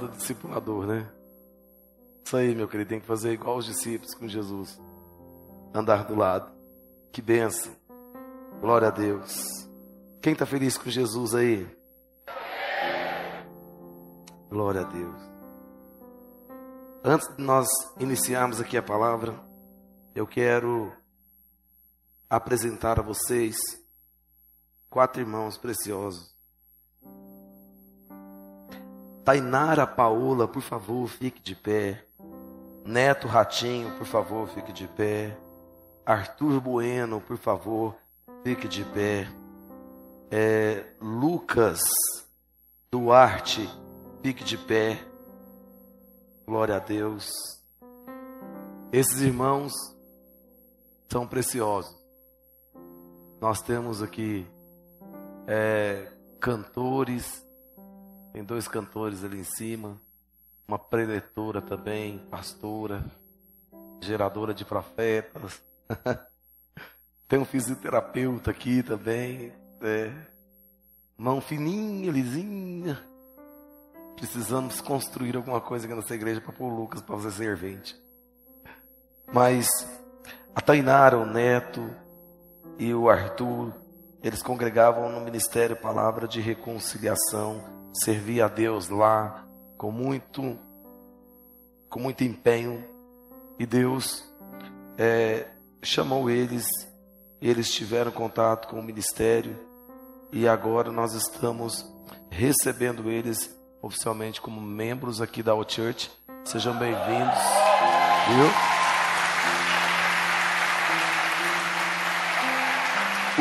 do discipulador, né? Isso aí, meu querido, tem que fazer igual os discípulos com Jesus. Andar do lado. Que benção. Glória a Deus. Quem está feliz com Jesus aí? Glória a Deus. Antes de nós iniciarmos aqui a palavra, eu quero apresentar a vocês quatro irmãos preciosos. Tainara Paola, por favor, fique de pé. Neto Ratinho, por favor, fique de pé. Arthur Bueno, por favor, fique de pé. É, Lucas Duarte, fique de pé. Glória a Deus. Esses irmãos são preciosos. Nós temos aqui é, cantores, tem dois cantores ali em cima, uma preletora também, pastora, geradora de profetas. tem um fisioterapeuta aqui também, é, mão fininha, lisinha. Precisamos construir alguma coisa aqui nessa igreja para pôr o Lucas para fazer servente. Mas a Tainara, o Neto e o Arthur, eles congregavam no Ministério Palavra de Reconciliação, servia a Deus lá com muito, com muito empenho. E Deus é, chamou eles, eles tiveram contato com o ministério e agora nós estamos recebendo eles oficialmente como membros aqui da O Church. Sejam bem-vindos. Viu?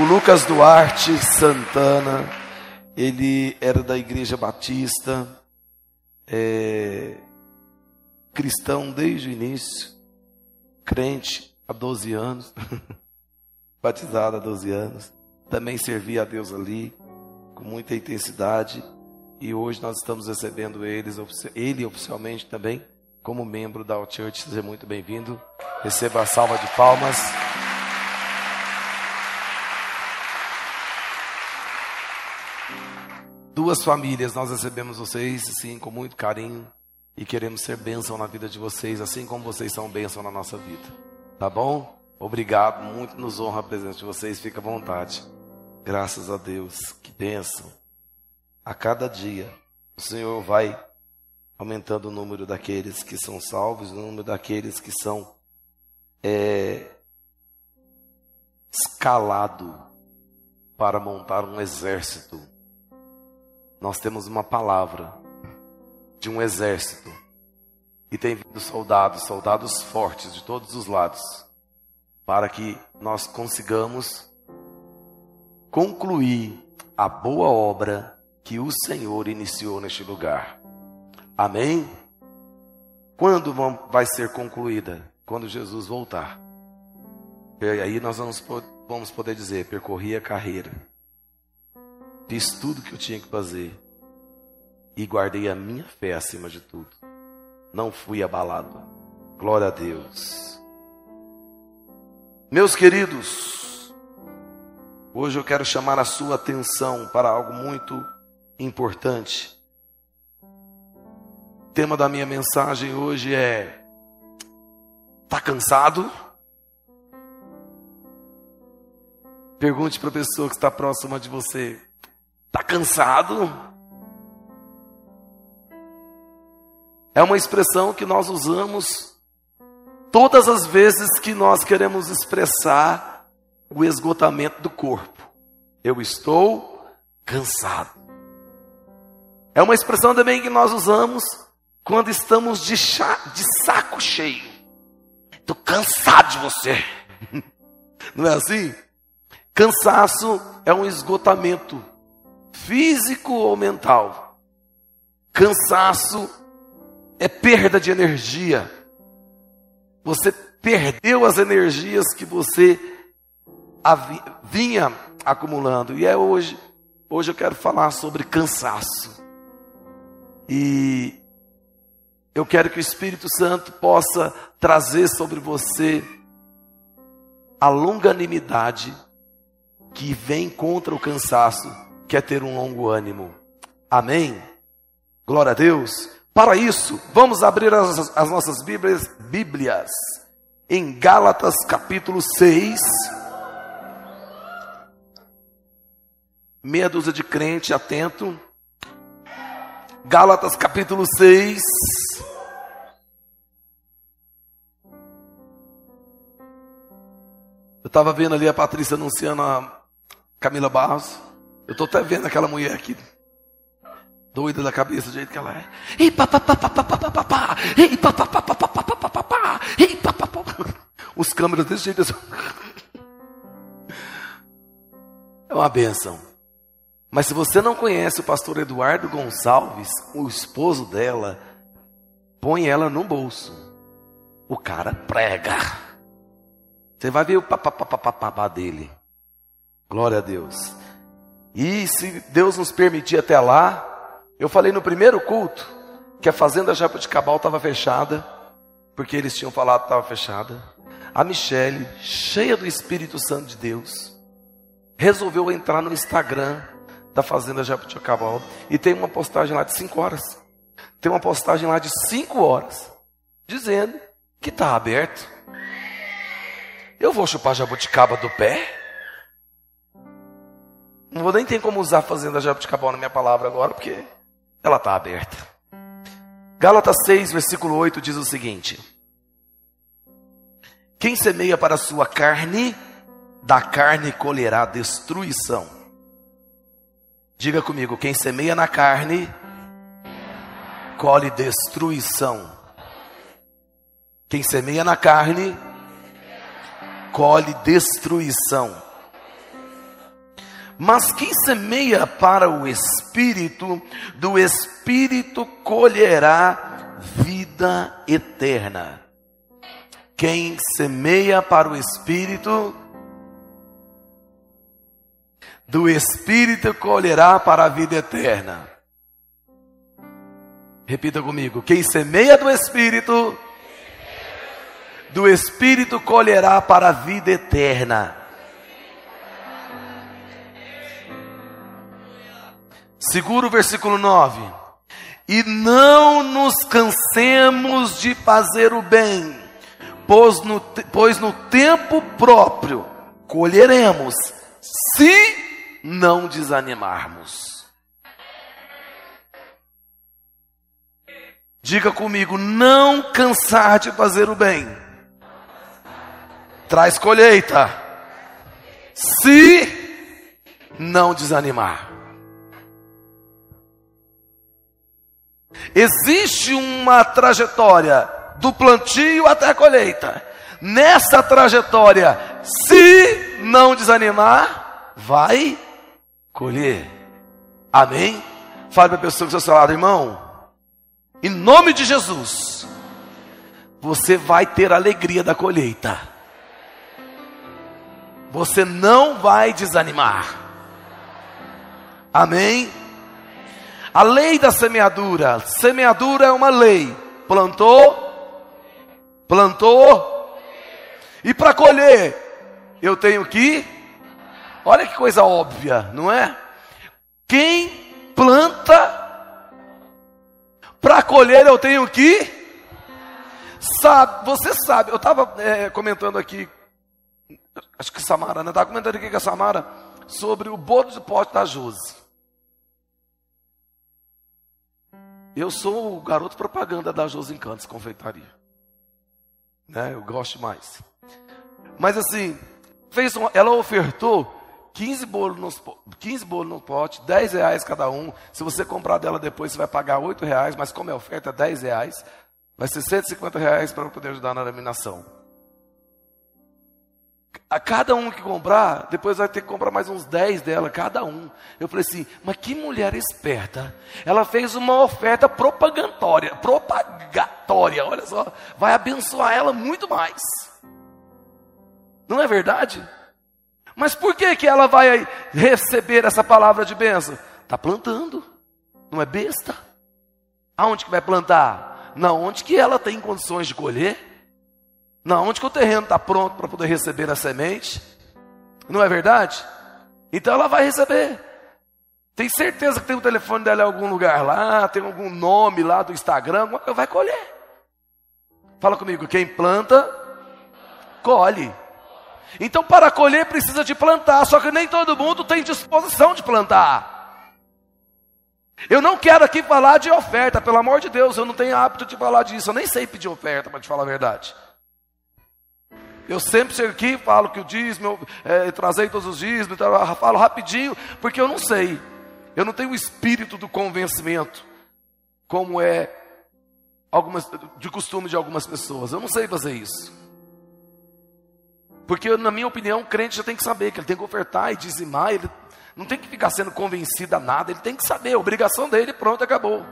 O Lucas Duarte Santana, ele era da Igreja Batista, é, cristão desde o início, crente há 12 anos, batizado há 12 anos, também servia a Deus ali com muita intensidade e hoje nós estamos recebendo eles, ele oficialmente também, como membro da Church. Seja muito bem-vindo. Receba a salva de palmas. Duas famílias, nós recebemos vocês, assim, com muito carinho. E queremos ser bênção na vida de vocês, assim como vocês são bênção na nossa vida. Tá bom? Obrigado, muito nos honra a presença de vocês. Fica à vontade. Graças a Deus. Que bênção a cada dia, o Senhor vai aumentando o número daqueles que são salvos, o número daqueles que são é, escalado para montar um exército. Nós temos uma palavra de um exército e tem vindo soldados, soldados fortes de todos os lados, para que nós consigamos concluir a boa obra que o Senhor iniciou neste lugar. Amém? Quando vai ser concluída? Quando Jesus voltar. E aí nós vamos, vamos poder dizer: percorri a carreira, fiz tudo que eu tinha que fazer e guardei a minha fé acima de tudo. Não fui abalado. Glória a Deus. Meus queridos, hoje eu quero chamar a sua atenção para algo muito importante. O tema da minha mensagem hoje é: Está cansado? Pergunte para a pessoa que está próxima de você: Está cansado? É uma expressão que nós usamos todas as vezes que nós queremos expressar o esgotamento do corpo. Eu estou cansado. É uma expressão também que nós usamos quando estamos de, chá, de saco cheio. Estou cansado de você. Não é assim? Cansaço é um esgotamento físico ou mental. Cansaço é perda de energia. Você perdeu as energias que você vinha acumulando. E é hoje, hoje eu quero falar sobre cansaço. E eu quero que o Espírito Santo possa trazer sobre você a longanimidade que vem contra o cansaço, que é ter um longo ânimo. Amém? Glória a Deus. Para isso, vamos abrir as, as nossas Bíblias, Bíblias em Gálatas capítulo 6. Meia dúzia de crente atento. Gálatas capítulo 6. Eu estava vendo ali a Patrícia anunciando a Camila Barros. Eu estou até vendo aquela mulher aqui doida da cabeça do jeito que ela é. Ei, papapá, ei, papapá, ei, papapá. Os câmeras desse jeito assim. É uma benção. Mas se você não conhece o pastor Eduardo Gonçalves, o esposo dela, põe ela no bolso. O cara prega. Você vai ver o papapá dele. Glória a Deus. E se Deus nos permitir até lá, eu falei no primeiro culto que a fazenda Jabuticabal estava fechada, porque eles tinham falado que estava fechada. A Michele, cheia do Espírito Santo de Deus, resolveu entrar no Instagram da fazenda Jabuticabal e tem uma postagem lá de 5 horas. Tem uma postagem lá de 5 horas dizendo que está aberto. Eu vou chupar jabuticaba do pé? Não vou nem ter como usar fazenda jabuticabal na minha palavra agora, porque ela está aberta. Gálatas 6, versículo 8 diz o seguinte: Quem semeia para a sua carne, da carne colherá destruição. Diga comigo, quem semeia na carne, colhe destruição. Quem semeia na carne, colhe destruição. Mas quem semeia para o espírito, do espírito colherá vida eterna. Quem semeia para o espírito, do espírito colherá para a vida eterna. Repita comigo: quem semeia do espírito, do espírito colherá para a vida eterna. Segura o versículo 9. E não nos cansemos de fazer o bem, pois no, pois no tempo próprio colheremos, se não desanimarmos. Diga comigo, não cansar de fazer o bem. Traz colheita. Se não desanimar. Existe uma trajetória do plantio até a colheita. Nessa trajetória, se não desanimar, vai colher. Amém? Fale para a pessoa que está ao seu irmão. Em nome de Jesus, você vai ter a alegria da colheita. Você não vai desanimar. Amém? A lei da semeadura. Semeadura é uma lei. Plantou, plantou. E para colher, eu tenho que. Olha que coisa óbvia, não é? Quem planta, para colher eu tenho que. Sabe, você sabe, eu estava é, comentando aqui, acho que Samara, né? Estava comentando aqui com a Samara sobre o bolo de pote da Josi. Eu sou o garoto propaganda da Jos Encantos Confeitaria. Né? Eu gosto mais. Mas assim, fez uma, ela ofertou 15 bolos, nos, 15 bolos no pote, 10 reais cada um. Se você comprar dela depois, você vai pagar 8 reais, mas como é oferta, 10 reais. Vai ser 150 reais para poder ajudar na laminação a cada um que comprar, depois vai ter que comprar mais uns 10 dela, cada um. Eu falei assim, mas que mulher esperta. Ela fez uma oferta propagatória, propagatória, olha só, vai abençoar ela muito mais. Não é verdade? Mas por que que ela vai receber essa palavra de bênção? Está plantando, não é besta. Aonde que vai plantar? Na onde que ela tem condições de colher? Não, onde que o terreno está pronto para poder receber a semente? Não é verdade? Então ela vai receber. Tem certeza que tem o telefone dela em algum lugar lá, tem algum nome lá do Instagram, vai colher. Fala comigo, quem planta, colhe. Então, para colher, precisa de plantar, só que nem todo mundo tem disposição de plantar. Eu não quero aqui falar de oferta, pelo amor de Deus, eu não tenho hábito de falar disso, eu nem sei pedir oferta, para te falar a verdade. Eu sempre chego aqui falo que o dízimo, é, trazei todos os dízimos, então falo rapidinho, porque eu não sei. Eu não tenho o espírito do convencimento, como é algumas, de costume de algumas pessoas. Eu não sei fazer isso. Porque, na minha opinião, o crente já tem que saber que ele tem que ofertar e dizimar, ele não tem que ficar sendo convencido a nada, ele tem que saber, a obrigação dele, pronto, acabou.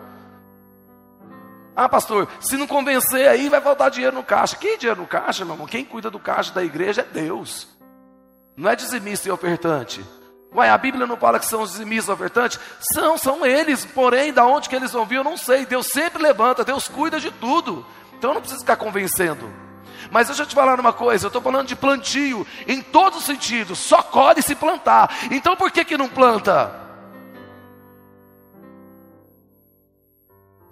Ah, pastor, se não convencer aí, vai faltar dinheiro no caixa. Que dinheiro no caixa, meu irmão? Quem cuida do caixa da igreja é Deus. Não é dizimista e ofertante. Ué, a Bíblia não fala que são os dizimistas e ofertantes? São, são eles. Porém, da onde que eles vão vir, eu não sei. Deus sempre levanta, Deus cuida de tudo. Então eu não preciso ficar convencendo. Mas deixa eu te falar uma coisa, eu estou falando de plantio em todos os sentidos, só colhe se plantar. Então por que que não planta?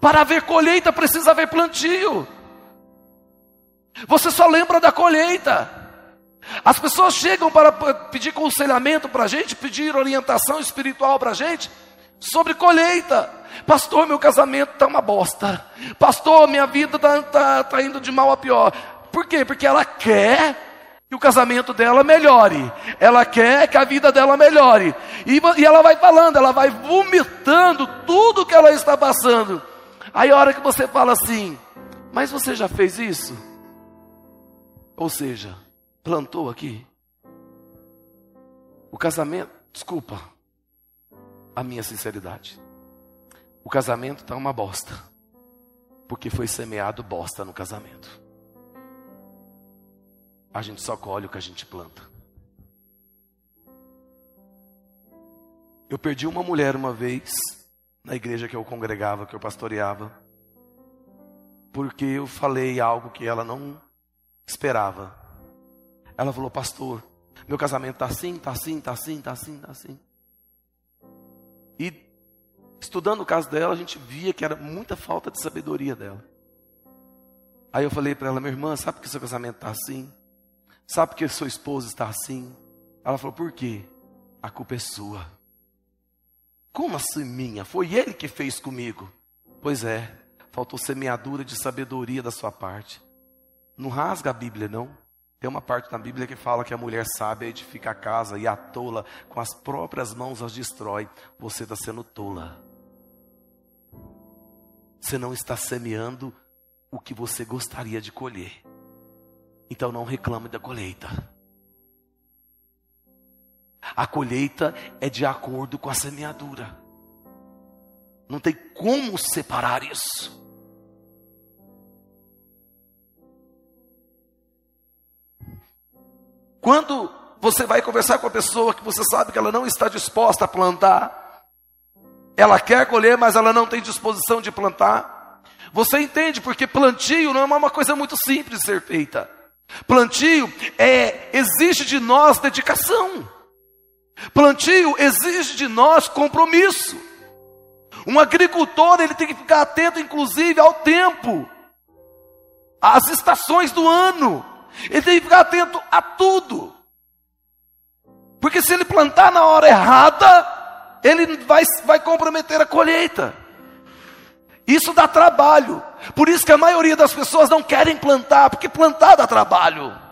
Para haver colheita precisa haver plantio. Você só lembra da colheita. As pessoas chegam para pedir conselhamento para a gente, pedir orientação espiritual para a gente sobre colheita. Pastor, meu casamento está uma bosta. Pastor, minha vida está tá, tá indo de mal a pior. Por quê? Porque ela quer que o casamento dela melhore. Ela quer que a vida dela melhore. E, e ela vai falando, ela vai vomitando tudo que ela está passando. Aí a hora que você fala assim, mas você já fez isso? Ou seja, plantou aqui? O casamento, desculpa a minha sinceridade. O casamento está uma bosta. Porque foi semeado bosta no casamento. A gente só colhe o que a gente planta. Eu perdi uma mulher uma vez na igreja que eu congregava, que eu pastoreava, porque eu falei algo que ela não esperava. Ela falou, pastor, meu casamento está assim, está assim, está assim, está assim, está assim. E estudando o caso dela, a gente via que era muita falta de sabedoria dela. Aí eu falei para ela, minha irmã, sabe que seu casamento está assim? Sabe que sua esposa está assim? Ela falou, por quê? A culpa é sua. Como assim minha? Foi ele que fez comigo. Pois é, faltou semeadura de sabedoria da sua parte. Não rasga a Bíblia, não. Tem uma parte na Bíblia que fala que a mulher sábia edifica a casa e a tola com as próprias mãos as destrói. Você está sendo tola. Você não está semeando o que você gostaria de colher. Então não reclame da colheita. A colheita é de acordo com a semeadura. Não tem como separar isso. Quando você vai conversar com a pessoa que você sabe que ela não está disposta a plantar, ela quer colher, mas ela não tem disposição de plantar, você entende, porque plantio não é uma coisa muito simples de ser feita. Plantio é exige de nós dedicação. Plantio exige de nós compromisso. Um agricultor, ele tem que ficar atento inclusive ao tempo, às estações do ano. Ele tem que ficar atento a tudo. Porque se ele plantar na hora errada, ele vai, vai comprometer a colheita. Isso dá trabalho. Por isso que a maioria das pessoas não querem plantar, porque plantar dá trabalho.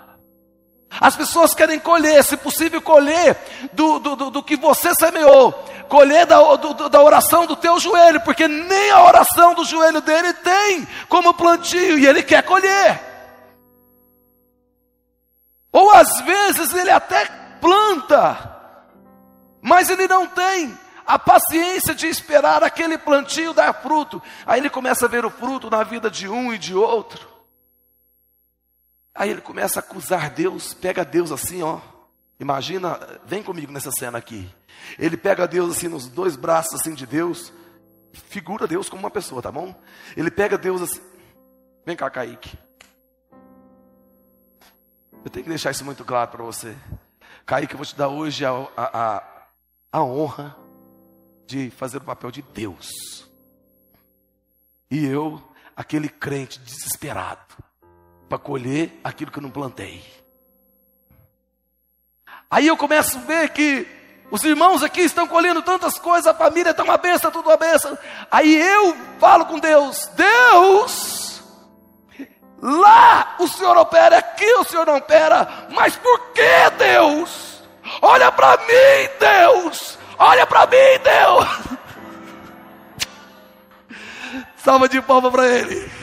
As pessoas querem colher, se possível, colher do, do, do, do que você semeou, colher da, do, da oração do teu joelho, porque nem a oração do joelho dele tem como plantio e ele quer colher. Ou às vezes ele até planta, mas ele não tem a paciência de esperar aquele plantio dar fruto. Aí ele começa a ver o fruto na vida de um e de outro. Aí ele começa a acusar Deus, pega Deus assim, ó. Imagina, vem comigo nessa cena aqui. Ele pega Deus assim nos dois braços assim de Deus, figura Deus como uma pessoa, tá bom? Ele pega Deus assim. Vem cá, Kaique. Eu tenho que deixar isso muito claro para você. Kaique, eu vou te dar hoje a, a, a, a honra de fazer o papel de Deus. E eu, aquele crente desesperado, para colher aquilo que eu não plantei. Aí eu começo a ver que os irmãos aqui estão colhendo tantas coisas, a família está uma benção, tudo uma benção. Aí eu falo com Deus: Deus, lá o Senhor opera, aqui o Senhor não opera, mas por que Deus? Olha para mim, Deus, olha para mim, Deus. Salva de palmas para Ele.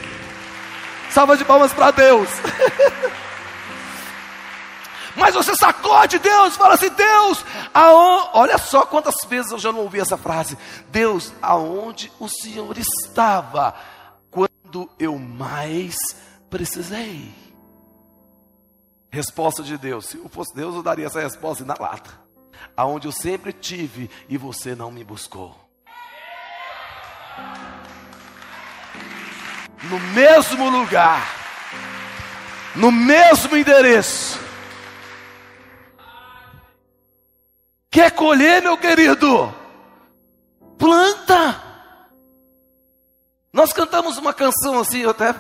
Salva de palmas para Deus. Mas você sacode Deus, fala assim: Deus, aonde... olha só quantas vezes eu já não ouvi essa frase. Deus, aonde o Senhor estava quando eu mais precisei? Resposta de Deus: se eu fosse Deus, eu daria essa resposta na lata. Aonde eu sempre tive e você não me buscou. No mesmo lugar, no mesmo endereço. Quer colher, meu querido? Planta. Nós cantamos uma canção assim, eu até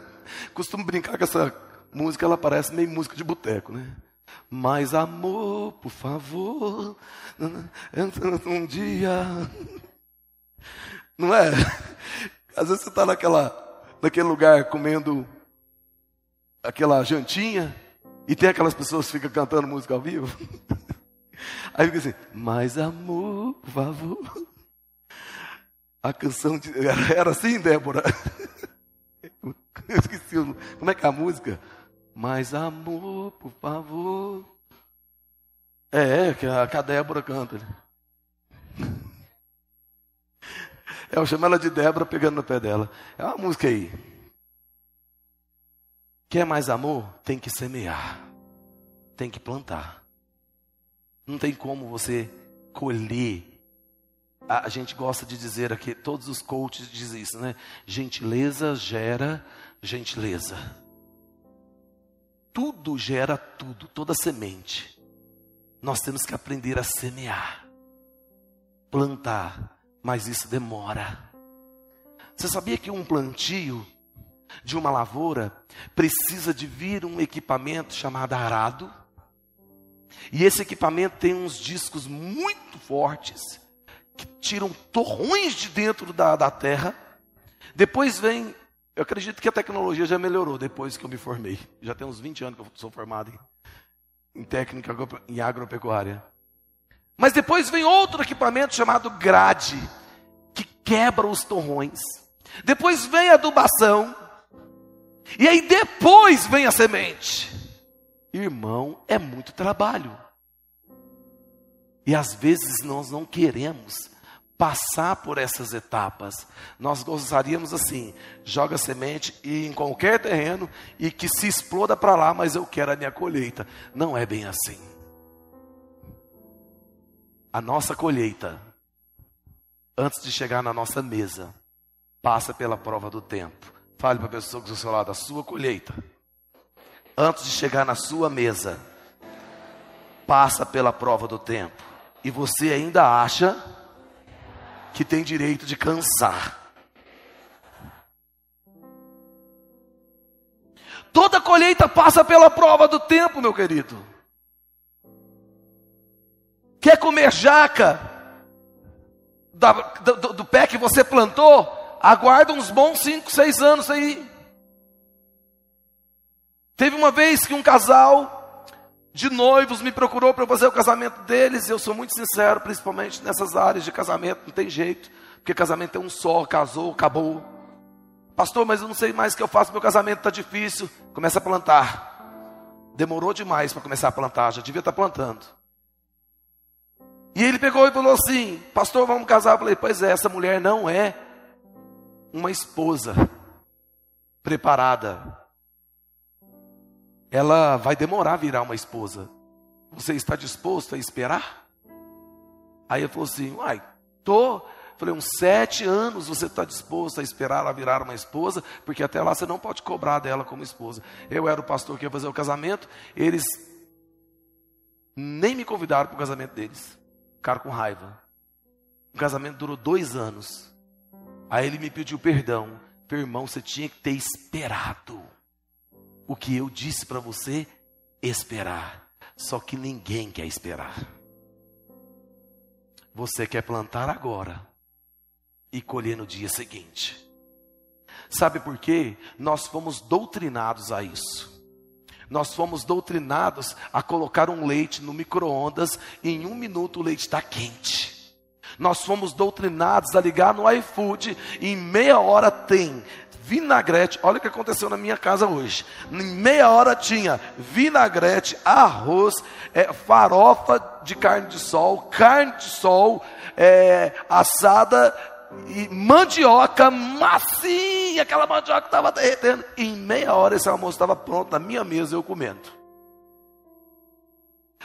costumo brincar com essa música, ela parece meio música de boteco, né? Mais amor, por favor, um dia. Não é? Às vezes você está naquela naquele lugar comendo aquela jantinha e tem aquelas pessoas que ficam cantando música ao vivo. Aí fica assim, mais amor, por favor. A canção de... era assim, Débora. Eu esqueci, como é que é a música? Mais amor, por favor. É, é que a, que a Débora canta. Eu chamo ela de Débora pegando no pé dela. É uma música aí. Quer mais amor? Tem que semear. Tem que plantar. Não tem como você colher. A, gente gosta de dizer aqui, todos os coaches dizem isso, né? Gentileza gera gentileza. Tudo gera tudo, toda semente. Nós temos que aprender a semear, plantar, mas isso demora. Você sabia que um plantio de uma lavoura precisa de vir um equipamento chamado arado? E esse equipamento tem uns discos muito fortes que tiram torrões de dentro da, da terra. Depois vem, eu acredito que a tecnologia já melhorou depois que eu me formei. Já tem uns 20 anos que eu sou formado em, em técnica em agropecuária. Mas depois vem outro equipamento chamado grade, que quebra os torrões. Depois vem a adubação. E aí depois vem a semente. Irmão, é muito trabalho. E às vezes nós não queremos passar por essas etapas. Nós gostaríamos assim: joga semente e em qualquer terreno e que se exploda para lá, mas eu quero a minha colheita. Não é bem assim a nossa colheita, antes de chegar na nossa mesa, passa pela prova do tempo. Fale para a pessoa que está ao seu lado, a sua colheita, antes de chegar na sua mesa, passa pela prova do tempo. E você ainda acha que tem direito de cansar. Toda colheita passa pela prova do tempo, meu querido. Quer comer jaca da, do, do pé que você plantou? Aguarda uns bons 5, 6 anos aí. Teve uma vez que um casal de noivos me procurou para fazer o casamento deles, eu sou muito sincero, principalmente nessas áreas de casamento, não tem jeito, porque casamento é um só, casou, acabou. Pastor, mas eu não sei mais o que eu faço, meu casamento está difícil. Começa a plantar. Demorou demais para começar a plantar, já devia estar tá plantando. E ele pegou e falou assim: Pastor, vamos casar. Eu falei: Pois é, essa mulher não é uma esposa preparada. Ela vai demorar a virar uma esposa. Você está disposto a esperar? Aí ele falou assim: Uai, tô. Falei, uns sete anos você está disposto a esperar ela virar uma esposa, porque até lá você não pode cobrar dela como esposa. Eu era o pastor que ia fazer o casamento, eles nem me convidaram para o casamento deles. Ficaram com raiva. O casamento durou dois anos. Aí ele me pediu perdão. Irmão, você tinha que ter esperado o que eu disse para você esperar. Só que ninguém quer esperar. Você quer plantar agora e colher no dia seguinte. Sabe por quê? Nós fomos doutrinados a isso. Nós fomos doutrinados a colocar um leite no micro-ondas e em um minuto o leite está quente. Nós fomos doutrinados a ligar no iFood e em meia hora tem vinagrete. Olha o que aconteceu na minha casa hoje. Em meia hora tinha vinagrete, arroz, é, farofa de carne de sol, carne de sol, é, assada e mandioca macia, aquela mandioca estava derretendo. Em meia hora esse almoço estava pronto na minha mesa, eu comendo.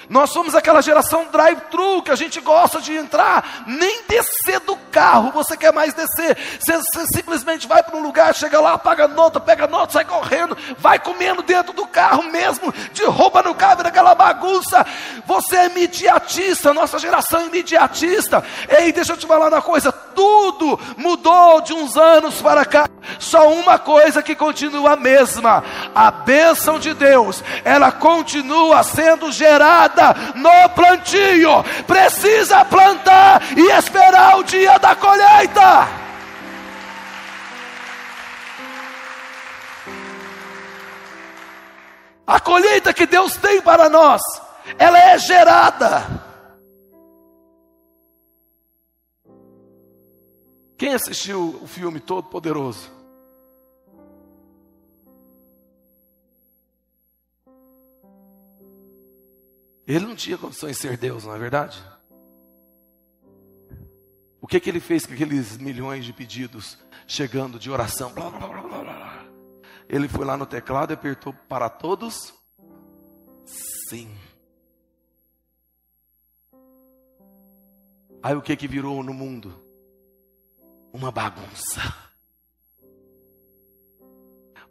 Nós somos aquela geração drive-thru que a gente gosta de entrar, nem descer do carro, você quer mais descer. Você, você simplesmente vai para um lugar, chega lá, paga nota, pega nota, sai correndo, vai comendo dentro do carro mesmo, de roupa no carro, aquela bagunça. Você é imediatista, nossa geração é imediatista. Ei, deixa eu te falar uma coisa: tudo mudou de uns anos para cá. Só uma coisa que continua a mesma: a bênção de Deus, ela continua sendo gerada no plantio. Precisa plantar e esperar o dia da colheita. A colheita que Deus tem para nós, ela é gerada. Quem assistiu o filme Todo Poderoso? Ele não tinha condições de ser Deus, não é verdade? O que, que ele fez com aqueles milhões de pedidos chegando de oração? Blá, blá, blá, ele foi lá no teclado e apertou para todos? Sim. Aí o que que virou no mundo? Uma bagunça.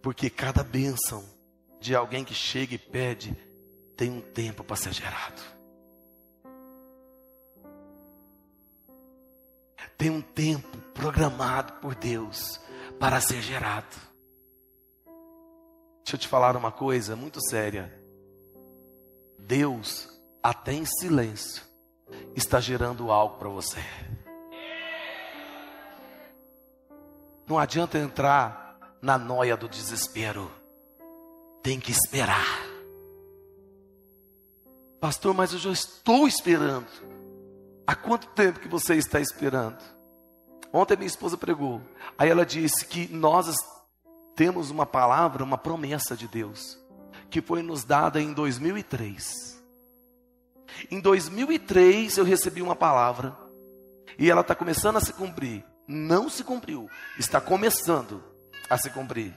Porque cada bênção de alguém que chega e pede tem um tempo para ser gerado. Tem um tempo programado por Deus para ser gerado. Deixa eu te falar uma coisa muito séria. Deus, até em silêncio, está gerando algo para você. Não adianta entrar na noia do desespero. Tem que esperar. Pastor, mas eu já estou esperando. Há quanto tempo que você está esperando? Ontem minha esposa pregou. Aí ela disse que nós temos uma palavra, uma promessa de Deus, que foi nos dada em 2003. Em 2003 eu recebi uma palavra e ela está começando a se cumprir. Não se cumpriu, está começando a se cumprir.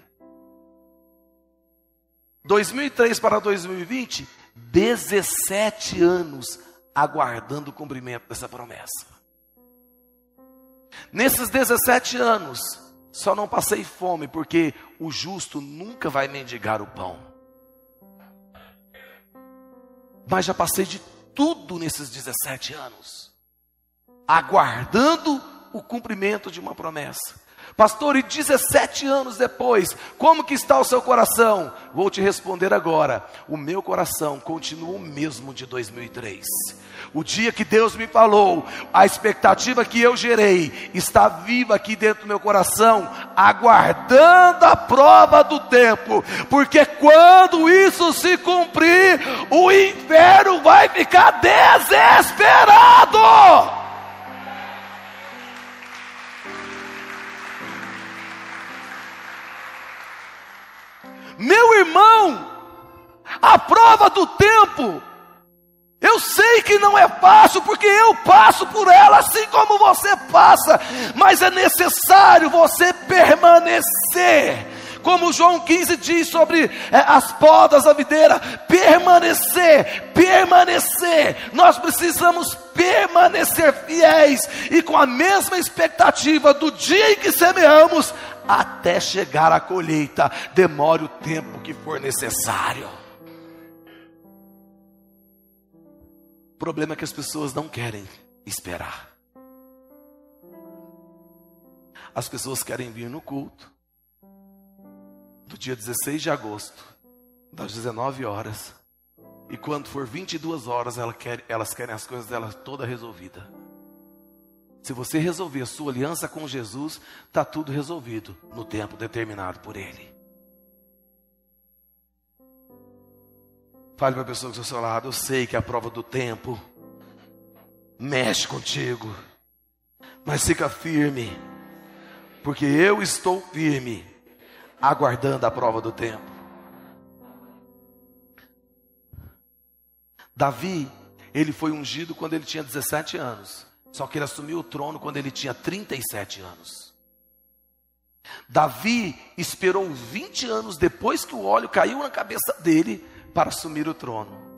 2003 para 2020, 17 anos aguardando o cumprimento dessa promessa. Nesses 17 anos, só não passei fome, porque o justo nunca vai mendigar o pão. Mas já passei de tudo nesses 17 anos, aguardando o cumprimento de uma promessa. Pastor, e 17 anos depois, como que está o seu coração? Vou te responder agora. O meu coração continua o mesmo de 2003. O dia que Deus me falou, a expectativa que eu gerei está viva aqui dentro do meu coração, aguardando a prova do tempo, porque quando isso se cumprir, o inferno vai ficar desesperado. Meu irmão, a prova do tempo, eu sei que não é fácil, porque eu passo por ela assim como você passa, mas é necessário você permanecer. Como João 15 diz sobre é, as podas da videira, permanecer, permanecer. Nós precisamos permanecer fiéis e com a mesma expectativa do dia em que semeamos, até chegar à colheita, demore o tempo que for necessário. O problema é que as pessoas não querem esperar. as pessoas querem vir no culto do dia 16 de agosto, das 19 horas. E quando for 22 horas, elas querem, elas querem as coisas delas toda resolvida. Se você resolver a sua aliança com Jesus, está tudo resolvido no tempo determinado por Ele. Fale para a pessoa que está ao seu lado, eu sei que a prova do tempo mexe contigo, mas fica firme, porque eu estou firme, aguardando a prova do tempo. Davi, ele foi ungido quando ele tinha 17 anos. Só que ele assumiu o trono quando ele tinha 37 anos. Davi esperou 20 anos depois que o óleo caiu na cabeça dele para assumir o trono.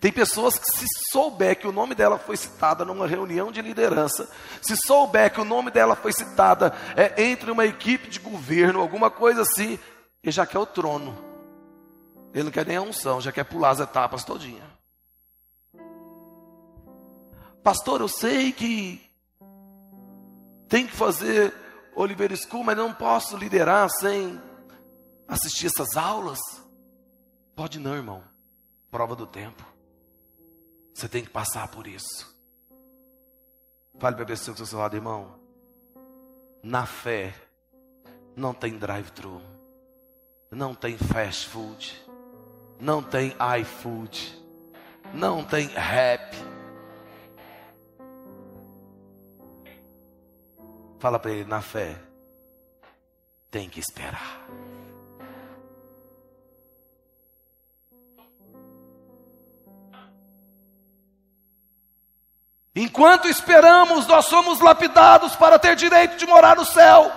Tem pessoas que, se souber que o nome dela foi citada numa reunião de liderança, se souber que o nome dela foi citada é, entre uma equipe de governo, alguma coisa assim, ele já quer o trono. Ele não quer nem a unção, já quer pular as etapas todinha. Pastor, eu sei que tem que fazer Oliver School, mas não posso liderar sem assistir essas aulas. Pode não, irmão. Prova do tempo. Você tem que passar por isso. Fale para a pessoa que está seu lado, irmão. Na fé, não tem drive-thru. Não tem fast food não tem iFood, não tem rap. Fala para ele na fé, tem que esperar. Enquanto esperamos, nós somos lapidados para ter direito de morar no céu.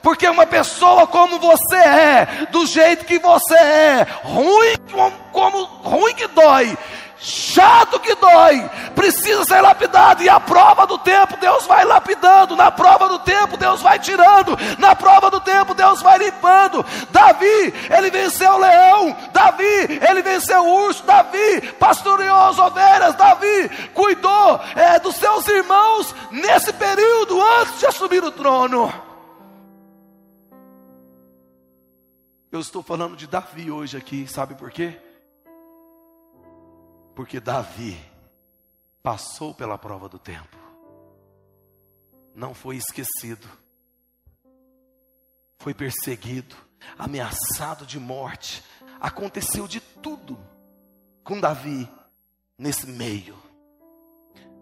Porque uma pessoa como você é, do jeito que você é, ruim como ruim que dói, chato que dói, precisa ser lapidado, e a prova do tempo Deus vai lapidando, na prova do tempo Deus vai tirando, na prova do tempo Deus vai limpando. Davi, ele venceu o leão, Davi, ele venceu o urso, Davi, pastoreou as ovelhas, Davi, cuidou é, dos seus irmãos nesse período antes de assumir o trono. Eu estou falando de Davi hoje aqui, sabe por quê? Porque Davi passou pela prova do tempo, não foi esquecido, foi perseguido, ameaçado de morte, aconteceu de tudo com Davi nesse meio.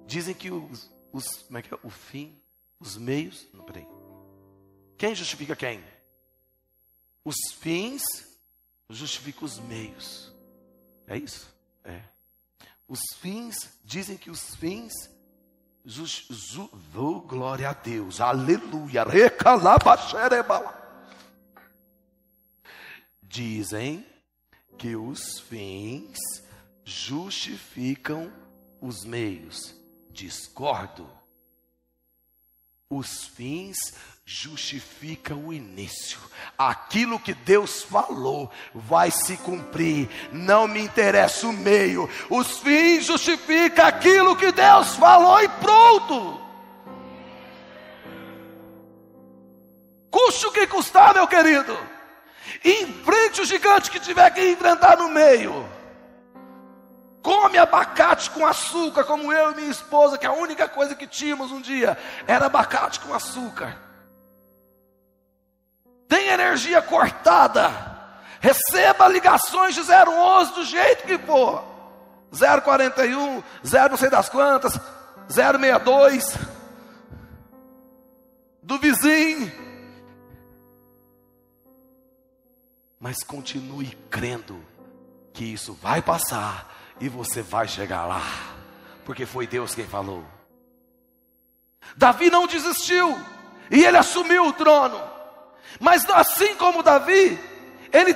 Dizem que os, os como é que é? o fim, os meios, não peraí. Quem justifica quem? Os fins justificam os meios. É isso? É. Os fins, dizem que os fins, just, ju, oh, glória a Deus, aleluia, Dizem que os fins justificam os meios. Discordo. Os fins justifica o início. Aquilo que Deus falou vai se cumprir. Não me interessa o meio. Os fins justifica aquilo que Deus falou e pronto. Custe o que custar, meu querido. Enfrente o gigante que tiver que enfrentar no meio. Come abacate com açúcar, como eu e minha esposa, que a única coisa que tínhamos um dia era abacate com açúcar tem energia cortada, receba ligações de 011 do jeito que for. 041, 0 não sei das quantas, 062 do vizinho. Mas continue crendo que isso vai passar e você vai chegar lá, porque foi Deus quem falou. Davi não desistiu e ele assumiu o trono. Mas assim como Davi, ele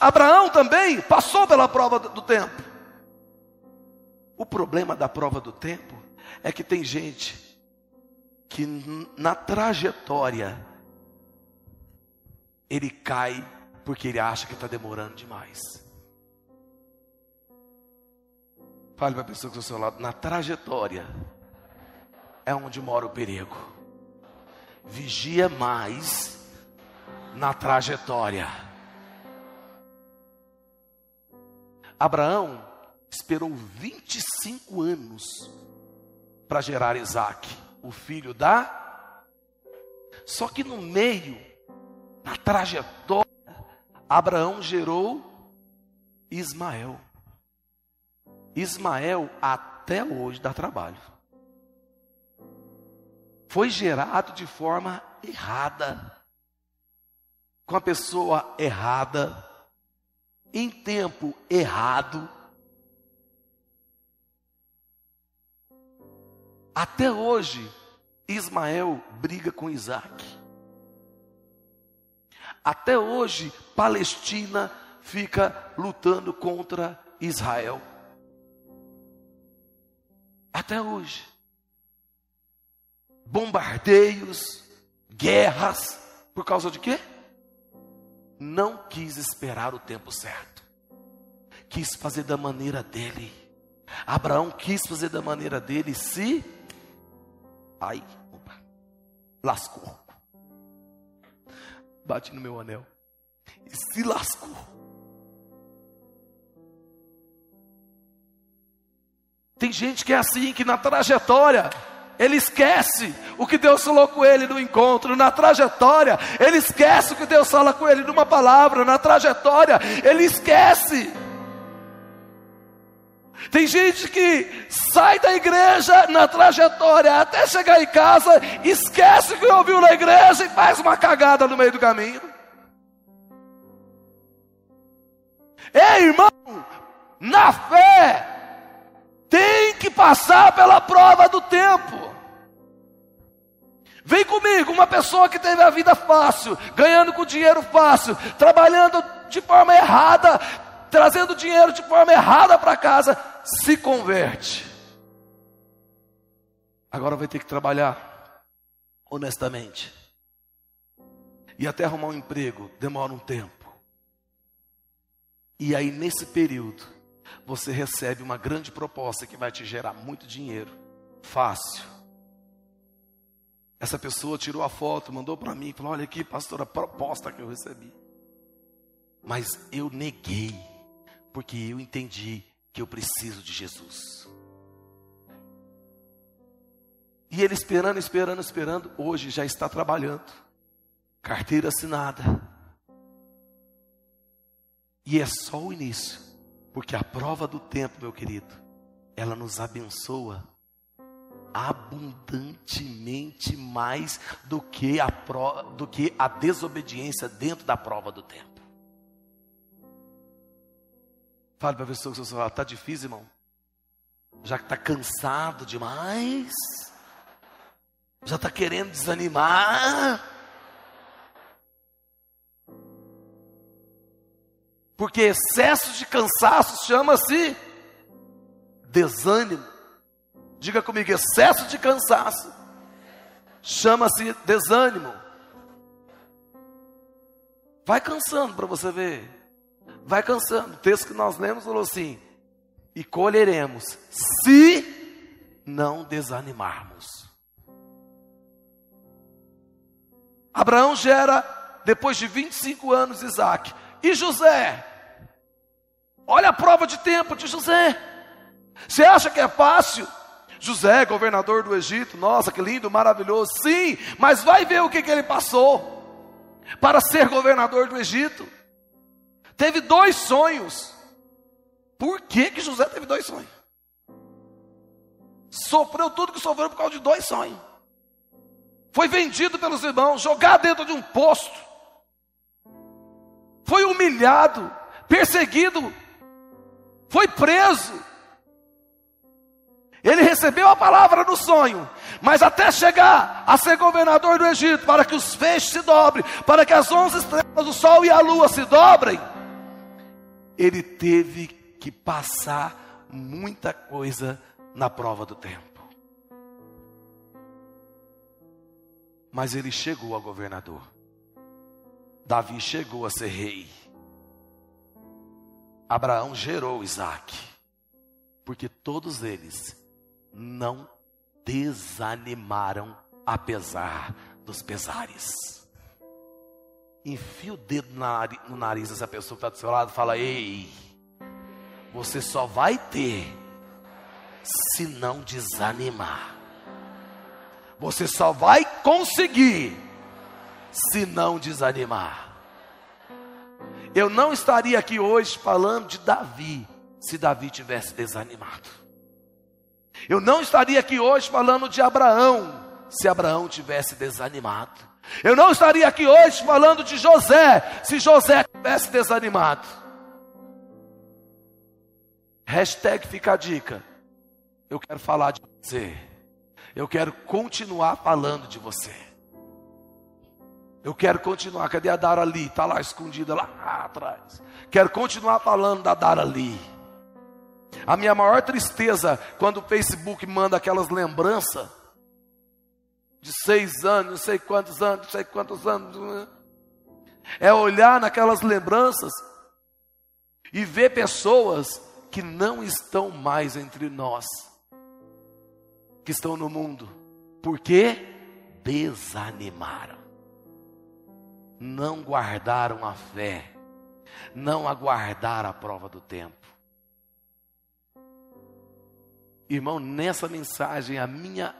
Abraão também passou pela prova do tempo. O problema da prova do tempo é que tem gente que na trajetória ele cai porque ele acha que está demorando demais. Fale para a pessoa que está ao seu lado, na trajetória é onde mora o perigo. vigia mais na trajetória. Abraão esperou 25 anos para gerar Isaac, o filho da. Só que no meio, na trajetória, Abraão gerou Ismael. Ismael até hoje dá trabalho. Foi gerado de forma errada, com a pessoa errada, em tempo errado. Até hoje, Ismael briga com Isaac. Até hoje, Palestina fica lutando contra Israel. Até hoje. Bombardeios, guerras, por causa de quê? Não quis esperar o tempo certo. Quis fazer da maneira dele. Abraão quis fazer da maneira dele, se ai, opa, lascou. Bate no meu anel. E se lascou. Tem gente que é assim, que na trajetória ele esquece o que Deus falou com ele no encontro, na trajetória, ele esquece o que Deus fala com ele numa palavra, na trajetória, ele esquece. Tem gente que sai da igreja na trajetória até chegar em casa, esquece o que ouviu na igreja e faz uma cagada no meio do caminho. Ei, irmão, na fé, que passar pela prova do tempo. Vem comigo, uma pessoa que teve a vida fácil, ganhando com dinheiro fácil, trabalhando de forma errada, trazendo dinheiro de forma errada para casa, se converte. Agora vai ter que trabalhar honestamente. E até arrumar um emprego demora um tempo. E aí, nesse período, você recebe uma grande proposta que vai te gerar muito dinheiro, fácil. Essa pessoa tirou a foto, mandou para mim, falou: Olha aqui, pastor, a proposta que eu recebi. Mas eu neguei, porque eu entendi que eu preciso de Jesus. E ele esperando, esperando, esperando, hoje já está trabalhando, carteira assinada. E é só o início. Porque a prova do tempo, meu querido, ela nos abençoa abundantemente mais do que a, pro, do que a desobediência dentro da prova do tempo. Fale para a pessoa que você fala, está difícil, irmão? Já que está cansado demais? Já está querendo desanimar? Porque excesso de cansaço chama-se desânimo. Diga comigo, excesso de cansaço chama-se desânimo. Vai cansando para você ver. Vai cansando. O texto que nós lemos falou assim: e colheremos, se não desanimarmos. Abraão gera, depois de 25 anos, Isaac. E José? Olha a prova de tempo de José. Você acha que é fácil? José, governador do Egito, nossa, que lindo, maravilhoso. Sim, mas vai ver o que, que ele passou para ser governador do Egito. Teve dois sonhos. Por que, que José teve dois sonhos? Sofreu tudo que sofreu por causa de dois sonhos. Foi vendido pelos irmãos, jogado dentro de um posto foi humilhado, perseguido, foi preso. Ele recebeu a palavra no sonho, mas até chegar a ser governador do Egito, para que os feixes se dobrem, para que as onze estrelas do sol e a lua se dobrem, ele teve que passar muita coisa na prova do tempo. Mas ele chegou a governador. Davi chegou a ser rei. Abraão gerou Isaac, porque todos eles não desanimaram apesar dos pesares. Enfia o dedo no nariz dessa pessoa que está do seu lado e fala: Ei, você só vai ter se não desanimar. Você só vai conseguir se não desanimar. Eu não estaria aqui hoje falando de Davi se Davi tivesse desanimado. Eu não estaria aqui hoje falando de Abraão se Abraão tivesse desanimado. Eu não estaria aqui hoje falando de José se José tivesse desanimado. Hashtag fica a dica. Eu quero falar de você. Eu quero continuar falando de você. Eu quero continuar. Cadê a Dara ali? Está lá escondida lá atrás. Quero continuar falando da Dara ali. A minha maior tristeza quando o Facebook manda aquelas lembranças de seis anos, não sei quantos anos, não sei quantos anos, é olhar naquelas lembranças e ver pessoas que não estão mais entre nós, que estão no mundo, porque desanimaram, não guardaram a fé, não aguardaram a prova do tempo. Irmão, nessa mensagem, a minha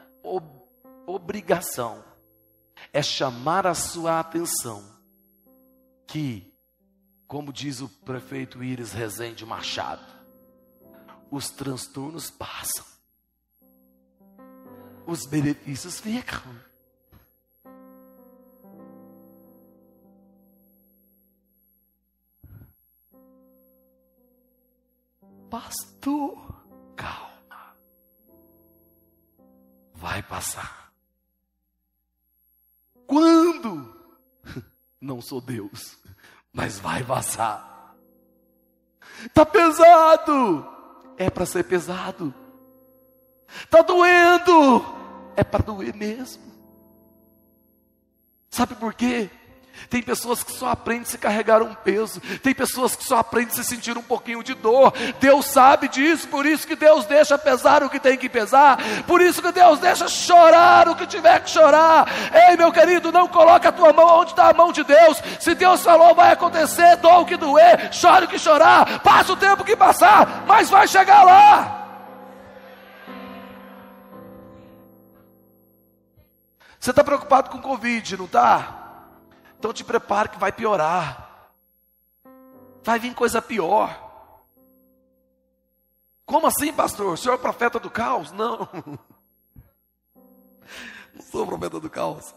obrigação é chamar a sua atenção que, como diz o prefeito Iris Rezende Machado, os transtornos passam, os benefícios ficam. Pastor, calma. Vai passar. Quando? Não sou Deus, mas vai passar. Tá pesado. É para ser pesado. Tá doendo. É para doer mesmo. Sabe por quê? Tem pessoas que só aprendem a se carregar um peso. Tem pessoas que só aprendem a se sentir um pouquinho de dor. Deus sabe disso, por isso que Deus deixa pesar o que tem que pesar. Por isso que Deus deixa chorar o que tiver que chorar. Ei, meu querido, não coloque a tua mão onde está a mão de Deus. Se Deus falou, vai acontecer, doa o que doer, chore o que chorar, passa o tempo que passar, mas vai chegar lá. Você está preocupado com Covid, não está? Então te prepare que vai piorar. Vai vir coisa pior. Como assim, pastor? O senhor é o profeta do caos? Não. Não sou profeta do caos.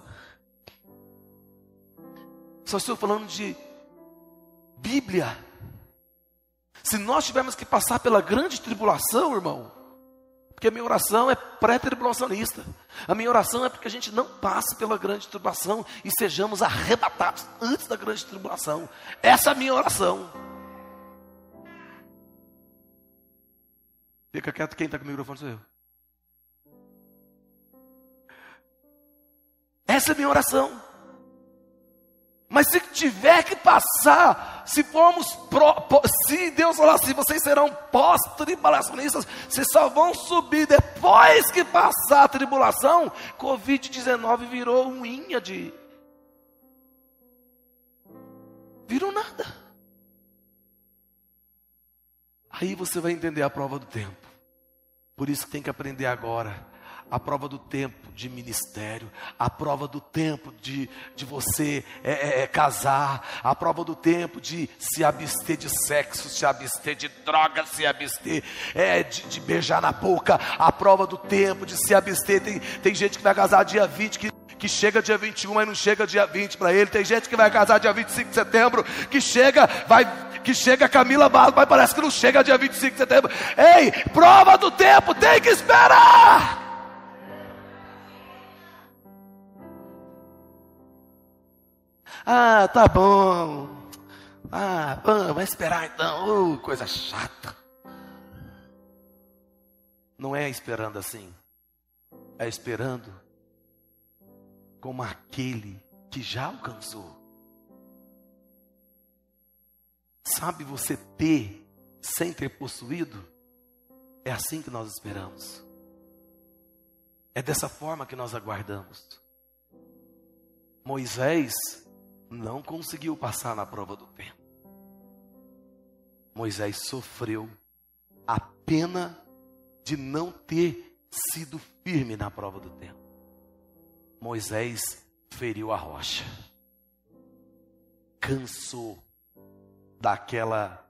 Só estou falando de Bíblia. Se nós tivermos que passar pela grande tribulação, irmão, porque a minha oração é pré-tribulacionista. A minha oração é porque a gente não passe pela grande tribulação e sejamos arrebatados antes da grande tribulação. Essa é a minha oração. Fica quieto, quem está com o microfone sou eu. Essa é a minha oração. Mas se tiver que passar, se formos pro, se Deus falar assim, vocês serão pós-tribulacionistas, vocês só vão subir depois que passar a tribulação. Covid-19 virou um inha de. Virou nada. Aí você vai entender a prova do tempo. Por isso que tem que aprender agora a prova do tempo de ministério, a prova do tempo de, de você é, é, é, casar, a prova do tempo de se abster de sexo, se abster de drogas, se abster é, de, de, beijar na boca, a prova do tempo de se abster. Tem, tem gente que vai casar dia 20 que que chega dia 21, mas não chega dia 20 para ele. Tem gente que vai casar dia 25 de setembro, que chega, vai que chega Camila Barros, mas parece que não chega dia 25 de setembro. Ei, prova do tempo, tem que esperar. Ah, tá bom. Ah, vai esperar então. Coisa chata. Não é esperando assim. É esperando como aquele que já alcançou. Sabe você ter sem ter possuído? É assim que nós esperamos. É dessa forma que nós aguardamos. Moisés não conseguiu passar na prova do tempo. Moisés sofreu a pena de não ter sido firme na prova do tempo. Moisés feriu a rocha, cansou daquela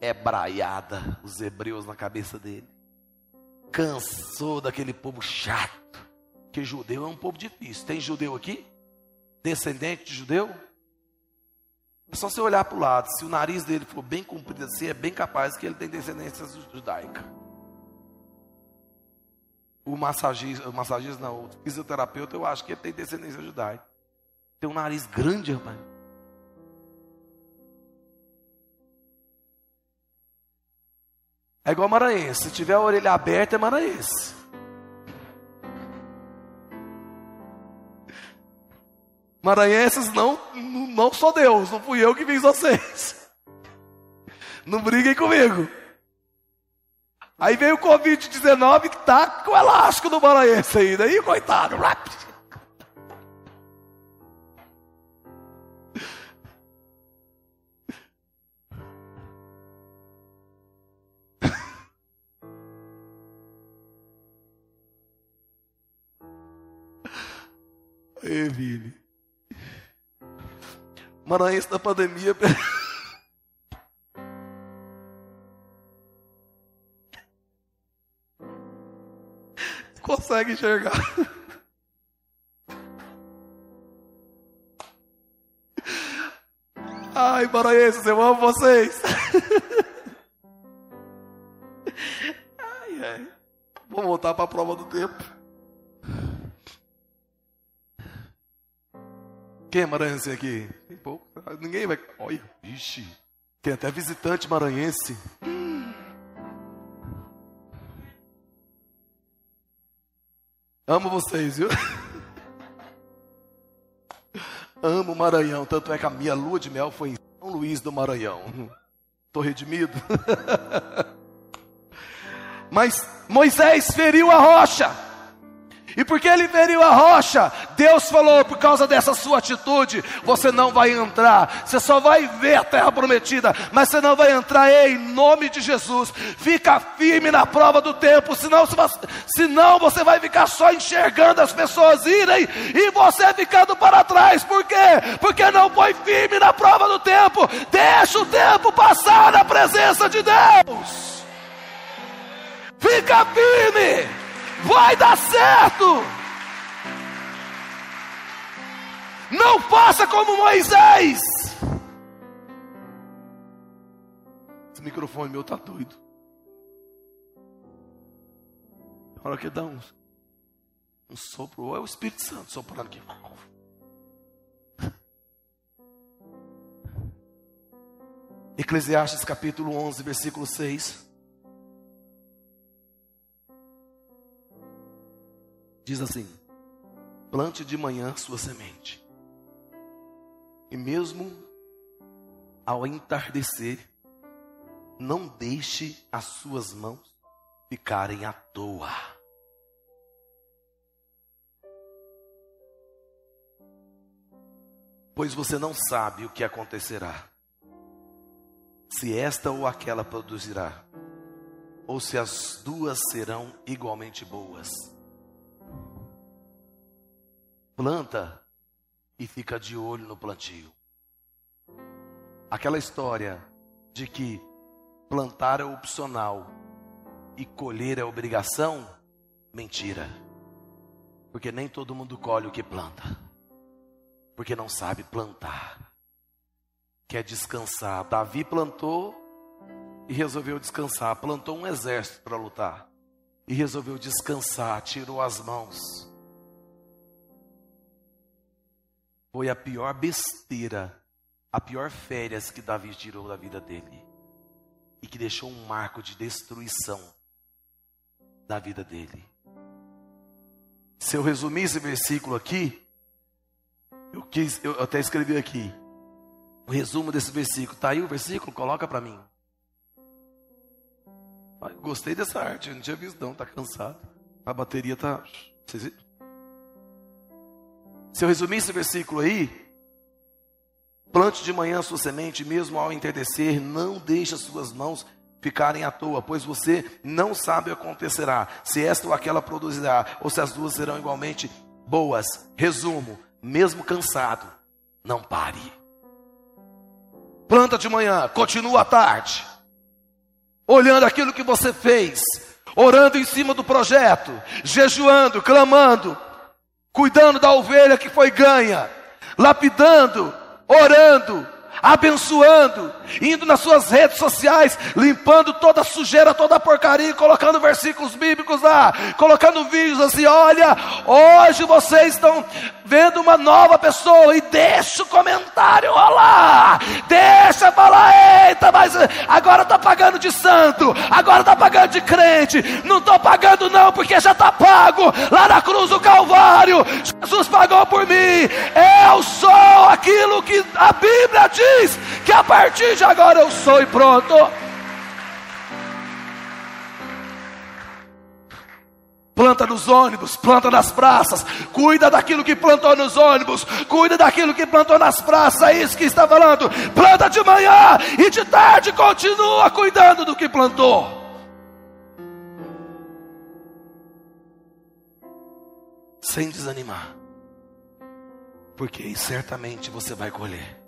hebraiada, os hebreus na cabeça dele, cansou daquele povo chato, que judeu é um povo difícil. Tem judeu aqui? Descendente de judeu? É só você olhar para o lado. Se o nariz dele for bem comprido assim, é bem capaz que ele tem descendência judaica. O massagista, o massagista não, o fisioterapeuta, eu acho que ele tem descendência judaica. Tem um nariz grande, rapaz. É igual maranhense. Se tiver a orelha aberta, é maranhense. Maranhenses não, não sou Deus, não fui eu que fiz vocês. Não briguem comigo. Aí veio o Covid-19 que tá com o elástico do maranhense ainda. Aí, coitado. Ei, Vini. Maranhense da pandemia. Consegue enxergar. Ai, maranhenses, eu amo vocês. Ai, ai. Vamos voltar para a prova do tempo. Quem é maranhense aqui? Ninguém vai. Olha, vixe. Tem até visitante maranhense. Amo vocês, viu? Amo o Maranhão. Tanto é que a minha lua de mel foi em São Luís do Maranhão. Estou redimido. Mas Moisés feriu a rocha. E porque ele feriu a rocha, Deus falou: por causa dessa sua atitude, você não vai entrar. Você só vai ver a terra prometida, mas você não vai entrar em nome de Jesus. Fica firme na prova do tempo, senão, senão você vai ficar só enxergando as pessoas irem e você ficando para trás. Por quê? Porque não foi firme na prova do tempo. Deixa o tempo passar na presença de Deus. Fica firme. Vai dar certo. Não faça como Moisés. Esse microfone meu tá doido. Hora que dá um, um sopro, é o Espírito Santo soprando aqui. Eclesiastes capítulo 11, versículo 6. Diz assim: plante de manhã sua semente, e mesmo ao entardecer, não deixe as suas mãos ficarem à toa. Pois você não sabe o que acontecerá, se esta ou aquela produzirá, ou se as duas serão igualmente boas planta e fica de olho no plantio. Aquela história de que plantar é opcional e colher é obrigação, mentira. Porque nem todo mundo colhe o que planta. Porque não sabe plantar. Quer descansar. Davi plantou e resolveu descansar. Plantou um exército para lutar. E resolveu descansar, tirou as mãos foi a pior besteira, a pior férias que Davi tirou da vida dele. E que deixou um marco de destruição da vida dele. Se eu resumir esse versículo aqui, eu, quis, eu até escrevi aqui. O resumo desse versículo. Está aí o versículo? Coloca para mim. gostei dessa arte, eu não tinha visto não, tá cansado. A bateria tá. Vocês viram? Se eu resumir esse versículo aí, plante de manhã sua semente, mesmo ao entardecer, não deixe as suas mãos ficarem à toa, pois você não sabe o que acontecerá, se esta ou aquela produzirá, ou se as duas serão igualmente boas. Resumo, mesmo cansado, não pare. Planta de manhã, continua à tarde, olhando aquilo que você fez, orando em cima do projeto, jejuando, clamando, cuidando da ovelha que foi ganha, lapidando, orando, abençoando, indo nas suas redes sociais, limpando toda a sujeira, toda a porcaria, colocando versículos bíblicos lá, colocando vídeos assim: olha, hoje vocês estão vendo uma nova pessoa, e deixa o comentário rolar, deixa falar, eita, mas agora está pagando de santo, agora está pagando de crente, não estou pagando não, porque já está pago lá na cruz do Calvário, Jesus pagou por mim, eu sou aquilo que a Bíblia diz, que a partir de agora eu sou e pronto. Planta nos ônibus, planta nas praças, cuida daquilo que plantou nos ônibus, cuida daquilo que plantou nas praças, é isso que está falando. Planta de manhã e de tarde continua cuidando do que plantou. Sem desanimar, porque certamente você vai colher.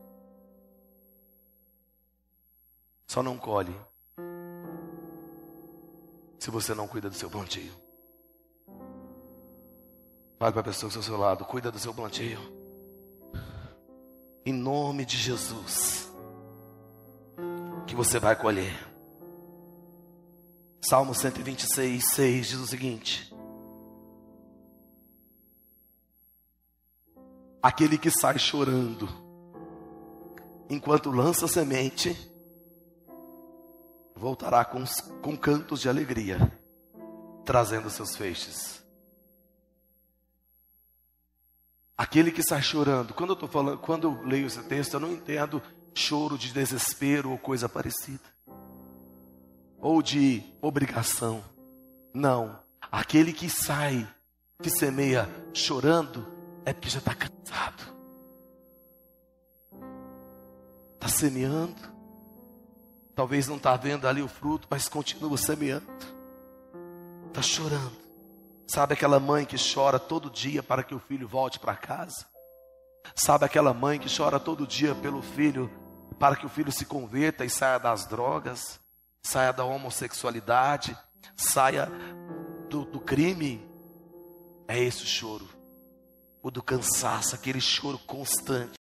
Só não colhe se você não cuida do seu plantio. Fale para a pessoa que está ao seu lado, cuida do seu plantio. Em nome de Jesus, que você vai colher. Salmo 126, 6 diz o seguinte: Aquele que sai chorando, enquanto lança semente, voltará com, com cantos de alegria, trazendo seus feixes. Aquele que está chorando, quando eu estou falando, quando eu leio esse texto, eu não entendo choro de desespero ou coisa parecida, ou de obrigação. Não, aquele que sai, que semeia chorando, é porque já está cansado. Está semeando, Talvez não está vendo ali o fruto, mas continua semeando. Está chorando. Sabe aquela mãe que chora todo dia para que o filho volte para casa? Sabe aquela mãe que chora todo dia pelo filho para que o filho se converta e saia das drogas, saia da homossexualidade, saia do, do crime? É esse o choro, o do cansaço, aquele choro constante.